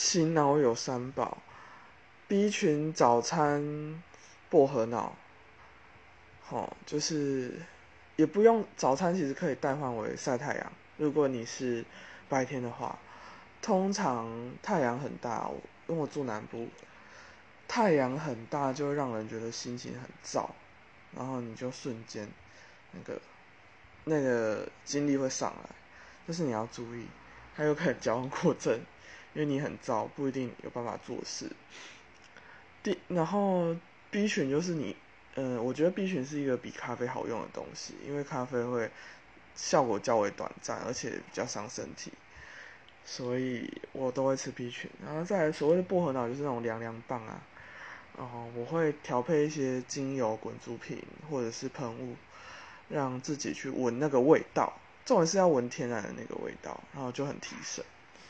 锌脑有三宝，B 群早餐薄荷脑，好，就是也不用早餐，其实可以代换为晒太阳。如果你是白天的话，通常太阳很大，因为我住南部，太阳很大就会让人觉得心情很燥，然后你就瞬间那个那个精力会上来，但是你要注意，还有可能矫枉过正，因为你很燥，不一定有办法做事。第然后 B 群就是你，嗯，我觉得 B 群是一个比咖啡好用的东西，因为咖啡会。效果较为短暂，而且比较伤身体，所以我都会吃 B 群。然后再所谓的薄荷脑，就是那种凉凉棒啊。然后我会调配一些精油滚珠瓶或者是喷雾，让自己去闻那个味道。重点是要闻天然的那个味道，然后就很提神。